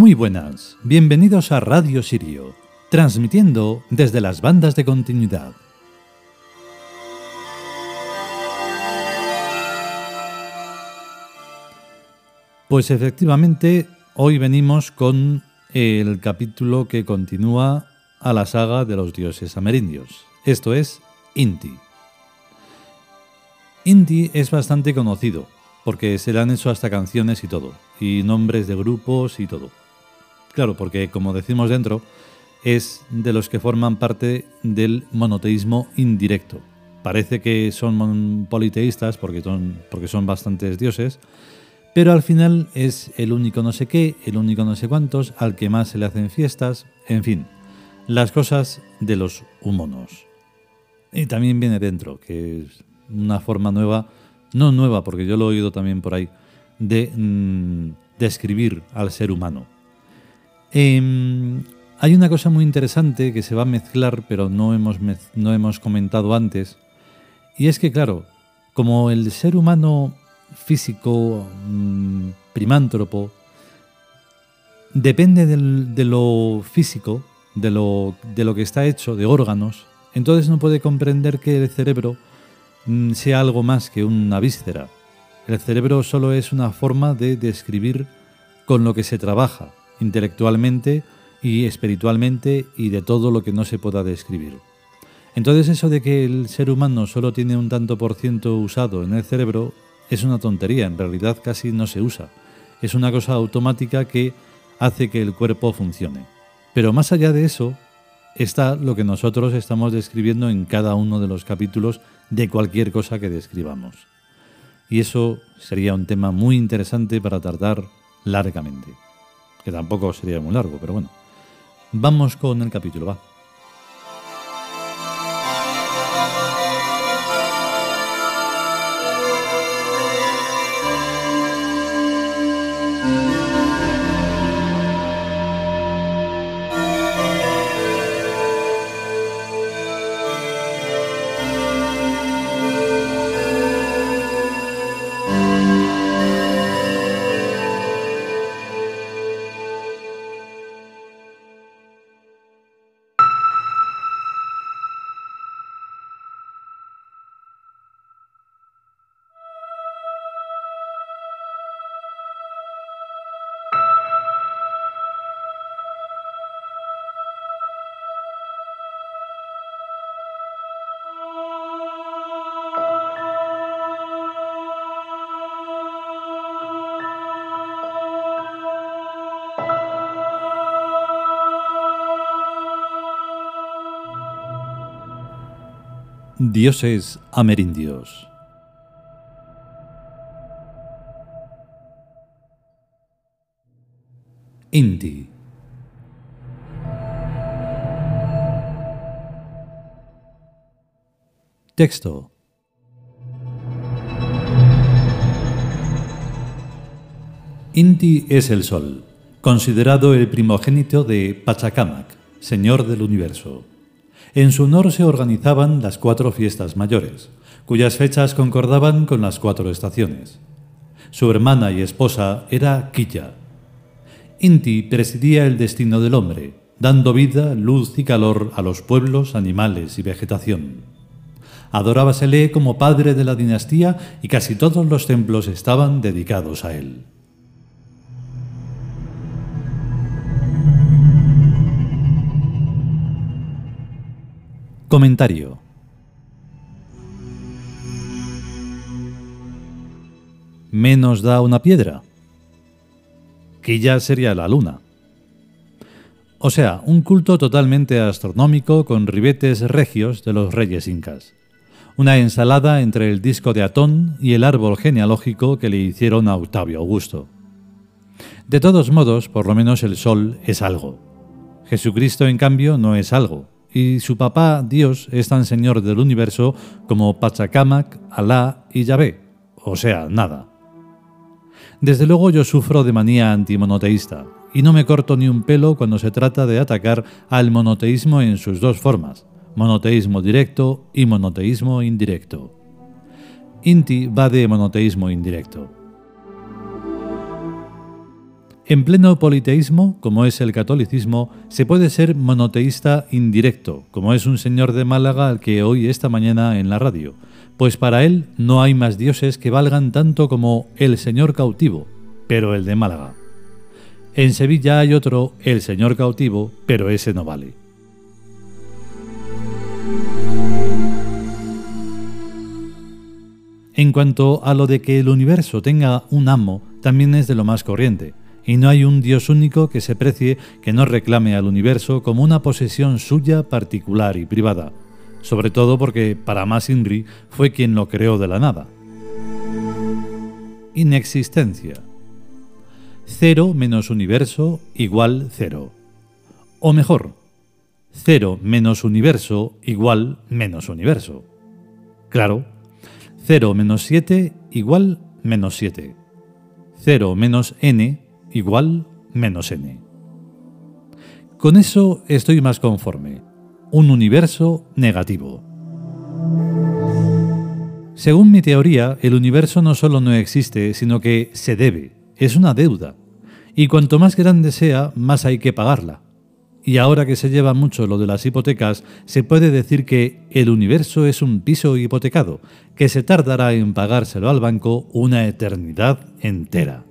Muy buenas, bienvenidos a Radio Sirio, transmitiendo desde las bandas de continuidad. Pues efectivamente, hoy venimos con el capítulo que continúa a la saga de los dioses amerindios, esto es Inti. Inti es bastante conocido, porque se le han hecho hasta canciones y todo, y nombres de grupos y todo. Claro, porque como decimos dentro, es de los que forman parte del monoteísmo indirecto. Parece que son politeístas porque son, porque son bastantes dioses, pero al final es el único no sé qué, el único no sé cuántos, al que más se le hacen fiestas, en fin, las cosas de los humanos. Y también viene dentro, que es una forma nueva, no nueva, porque yo lo he oído también por ahí, de mm, describir al ser humano. Em, hay una cosa muy interesante que se va a mezclar, pero no hemos, no hemos comentado antes, y es que, claro, como el ser humano físico, mm, primántropo, depende de lo físico, de lo, de lo que está hecho, de órganos, entonces no puede comprender que el cerebro mm, sea algo más que una víscera. El cerebro solo es una forma de describir con lo que se trabaja, intelectualmente y espiritualmente y de todo lo que no se pueda describir. Entonces eso de que el ser humano solo tiene un tanto por ciento usado en el cerebro es una tontería, en realidad casi no se usa. Es una cosa automática que hace que el cuerpo funcione. Pero más allá de eso está lo que nosotros estamos describiendo en cada uno de los capítulos de cualquier cosa que describamos. Y eso sería un tema muy interesante para tratar largamente que tampoco sería muy largo, pero bueno. Vamos con el capítulo, va. Dioses amerindios. Inti. Texto. Inti es el sol, considerado el primogénito de Pachacamac, señor del universo. En su honor se organizaban las cuatro fiestas mayores, cuyas fechas concordaban con las cuatro estaciones. Su hermana y esposa era Quilla. Inti presidía el destino del hombre, dando vida, luz y calor a los pueblos, animales y vegetación. Adorábasele como padre de la dinastía y casi todos los templos estaban dedicados a él. Comentario. Menos da una piedra. Que ya sería la luna. O sea, un culto totalmente astronómico con ribetes regios de los reyes incas. Una ensalada entre el disco de Atón y el árbol genealógico que le hicieron a Octavio Augusto. De todos modos, por lo menos el sol es algo. Jesucristo, en cambio, no es algo, y su papá Dios es tan señor del universo como Pachacamac, Alá y Yahvé, o sea, nada. Desde luego yo sufro de manía antimonoteísta, y no me corto ni un pelo cuando se trata de atacar al monoteísmo en sus dos formas, monoteísmo directo y monoteísmo indirecto. Inti va de monoteísmo indirecto. En pleno politeísmo, como es el catolicismo, se puede ser monoteísta indirecto, como es un señor de Málaga al que oí esta mañana en la radio, pues para él no hay más dioses que valgan tanto como el señor cautivo, pero el de Málaga. En Sevilla hay otro, el señor cautivo, pero ese no vale. En cuanto a lo de que el universo tenga un amo, también es de lo más corriente, y no hay un Dios único que se precie que no reclame al universo como una posesión suya particular y privada, sobre todo porque para más Inri fue quien lo creó de la nada. Inexistencia. Cero menos universo igual cero. O mejor, cero menos universo igual menos universo. Claro, 0 menos 7 igual menos 7. 0 menos n igual menos n. Con eso estoy más conforme. Un universo negativo. Según mi teoría, el universo no solo no existe, sino que se debe, es una deuda. Y cuanto más grande sea, más hay que pagarla. Y ahora que se lleva mucho lo de las hipotecas, se puede decir que el universo es un piso hipotecado, que se tardará en pagárselo al banco una eternidad entera.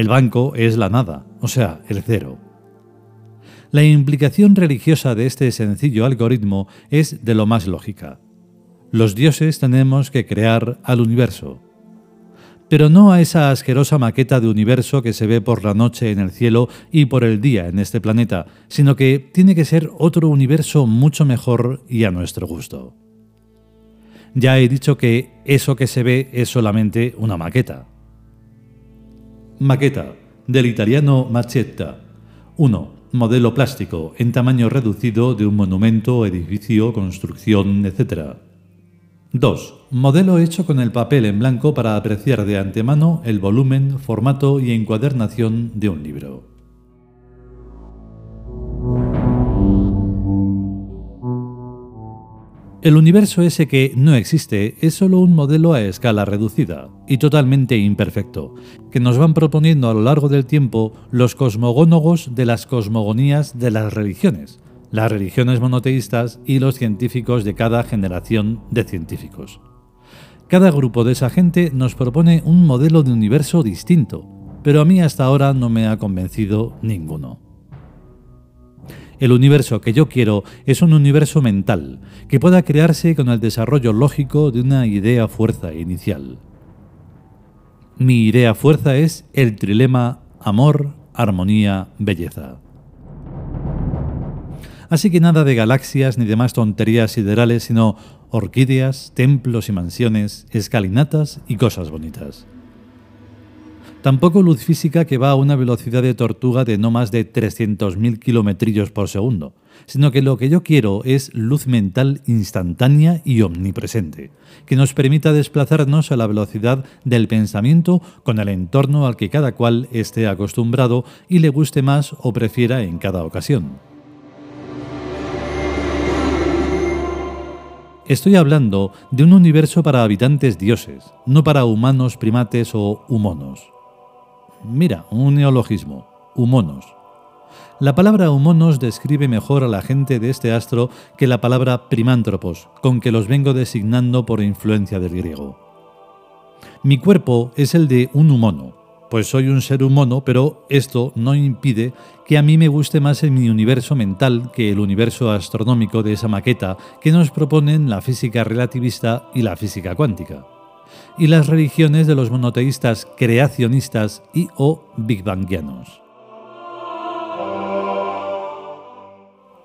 El banco es la nada, o sea, el cero. La implicación religiosa de este sencillo algoritmo es de lo más lógica. Los dioses tenemos que crear al universo, pero no a esa asquerosa maqueta de universo que se ve por la noche en el cielo y por el día en este planeta, sino que tiene que ser otro universo mucho mejor y a nuestro gusto. Ya he dicho que eso que se ve es solamente una maqueta. Maqueta, del italiano Macetta. 1. Modelo plástico, en tamaño reducido de un monumento, edificio, construcción, etc. 2. Modelo hecho con el papel en blanco para apreciar de antemano el volumen, formato y encuadernación de un libro. El universo ese que no existe es solo un modelo a escala reducida y totalmente imperfecto, que nos van proponiendo a lo largo del tiempo los cosmogónogos de las cosmogonías de las religiones, las religiones monoteístas y los científicos de cada generación de científicos. Cada grupo de esa gente nos propone un modelo de universo distinto, pero a mí hasta ahora no me ha convencido ninguno. El universo que yo quiero es un universo mental, que pueda crearse con el desarrollo lógico de una idea fuerza inicial. Mi idea fuerza es el trilema amor, armonía, belleza. Así que nada de galaxias ni demás tonterías siderales, sino orquídeas, templos y mansiones, escalinatas y cosas bonitas. Tampoco luz física que va a una velocidad de tortuga de no más de 300.000 kilometrillos por segundo, sino que lo que yo quiero es luz mental instantánea y omnipresente, que nos permita desplazarnos a la velocidad del pensamiento con el entorno al que cada cual esté acostumbrado y le guste más o prefiera en cada ocasión. Estoy hablando de un universo para habitantes dioses, no para humanos, primates o humonos. Mira, un neologismo, humonos. La palabra humonos describe mejor a la gente de este astro que la palabra primántropos, con que los vengo designando por influencia del griego. Mi cuerpo es el de un humono, pues soy un ser humano, pero esto no impide que a mí me guste más en mi universo mental que el universo astronómico de esa maqueta que nos proponen la física relativista y la física cuántica y las religiones de los monoteístas creacionistas y o Big Bangianos.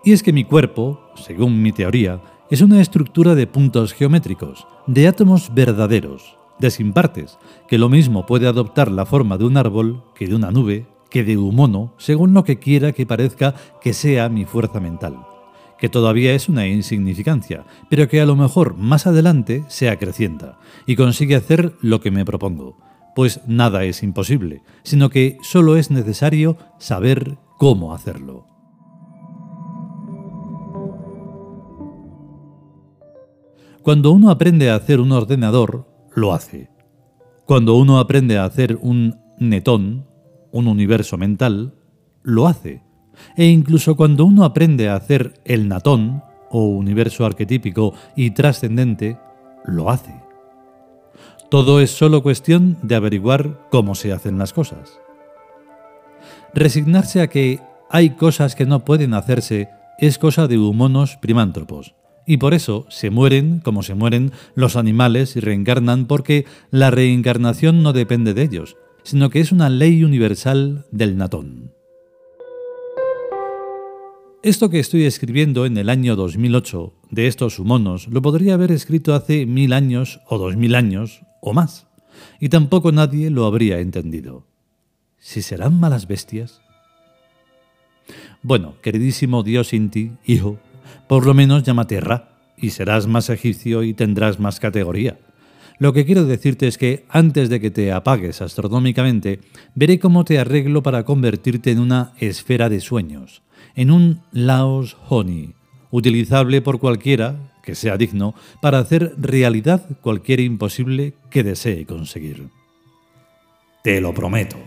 Y es que mi cuerpo, según mi teoría, es una estructura de puntos geométricos, de átomos verdaderos, de sin partes, que lo mismo puede adoptar la forma de un árbol que de una nube, que de un mono, según lo que quiera que parezca que sea mi fuerza mental que todavía es una insignificancia, pero que a lo mejor más adelante se acrecienta y consigue hacer lo que me propongo. Pues nada es imposible, sino que solo es necesario saber cómo hacerlo. Cuando uno aprende a hacer un ordenador, lo hace. Cuando uno aprende a hacer un netón, un universo mental, lo hace. E incluso cuando uno aprende a hacer el natón, o universo arquetípico y trascendente, lo hace. Todo es solo cuestión de averiguar cómo se hacen las cosas. Resignarse a que hay cosas que no pueden hacerse es cosa de humanos primántropos, y por eso se mueren como se mueren los animales y reencarnan porque la reencarnación no depende de ellos, sino que es una ley universal del natón. Esto que estoy escribiendo en el año 2008 de estos humanos lo podría haber escrito hace mil años o dos mil años o más, y tampoco nadie lo habría entendido. ¿Si serán malas bestias? Bueno, queridísimo Dios Inti, hijo, por lo menos llámate Ra, y serás más egipcio y tendrás más categoría. Lo que quiero decirte es que antes de que te apagues astronómicamente, veré cómo te arreglo para convertirte en una esfera de sueños, en un Laos Honey, utilizable por cualquiera que sea digno para hacer realidad cualquier imposible que desee conseguir. Te lo prometo.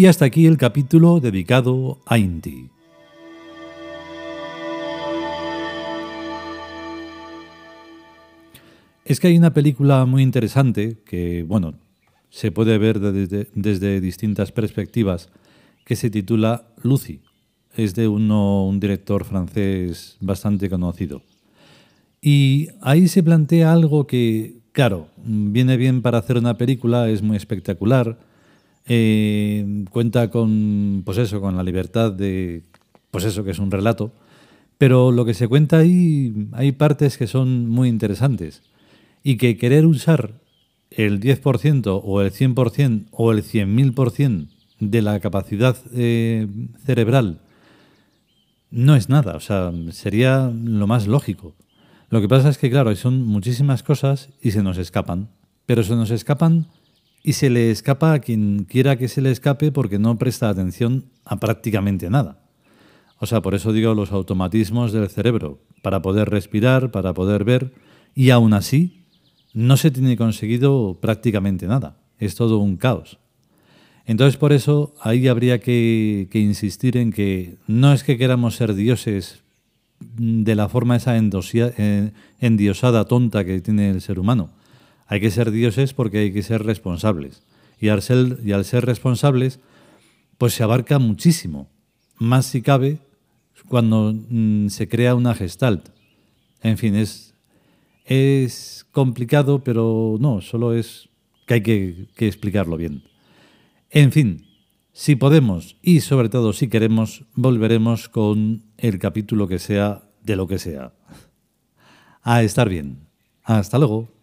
Y hasta aquí el capítulo dedicado a Inti. Es que hay una película muy interesante que, bueno, se puede ver desde, distintas perspectivas, que se titula Lucy. Es de uno, un director francés bastante conocido. Y ahí se plantea algo que, claro, viene bien para hacer una película, es muy espectacular, eh, cuenta con, pues eso, con la libertad de, pues eso, que es un relato, pero lo que se cuenta ahí, hay partes que son muy interesantes. Y que querer usar el 10% o el 100% o el 100.000% de la capacidad eh, cerebral no es nada, o sea, sería lo más lógico. Lo que pasa es que, claro, son muchísimas cosas y se nos escapan, pero se nos escapan y se le escapa a quien quiera que se le escape porque no presta atención a prácticamente nada. O sea, por eso digo los automatismos del cerebro, para poder respirar, para poder ver, y aún así no se tiene conseguido prácticamente nada. Es todo un caos. Entonces por eso ahí habría que, insistir en que no es que queramos ser dioses de la forma esa eh, endiosada tonta que tiene el ser humano, hay que ser dioses porque hay que ser responsables. Y al ser, responsables, pues se abarca muchísimo. Más si cabe cuando mm, se crea una gestalt. En fin, es, es complicado, pero no, solo es que hay que explicarlo bien. En fin, si podemos y sobre todo si queremos, volveremos con el capítulo que sea de lo que sea. A estar bien. Hasta luego.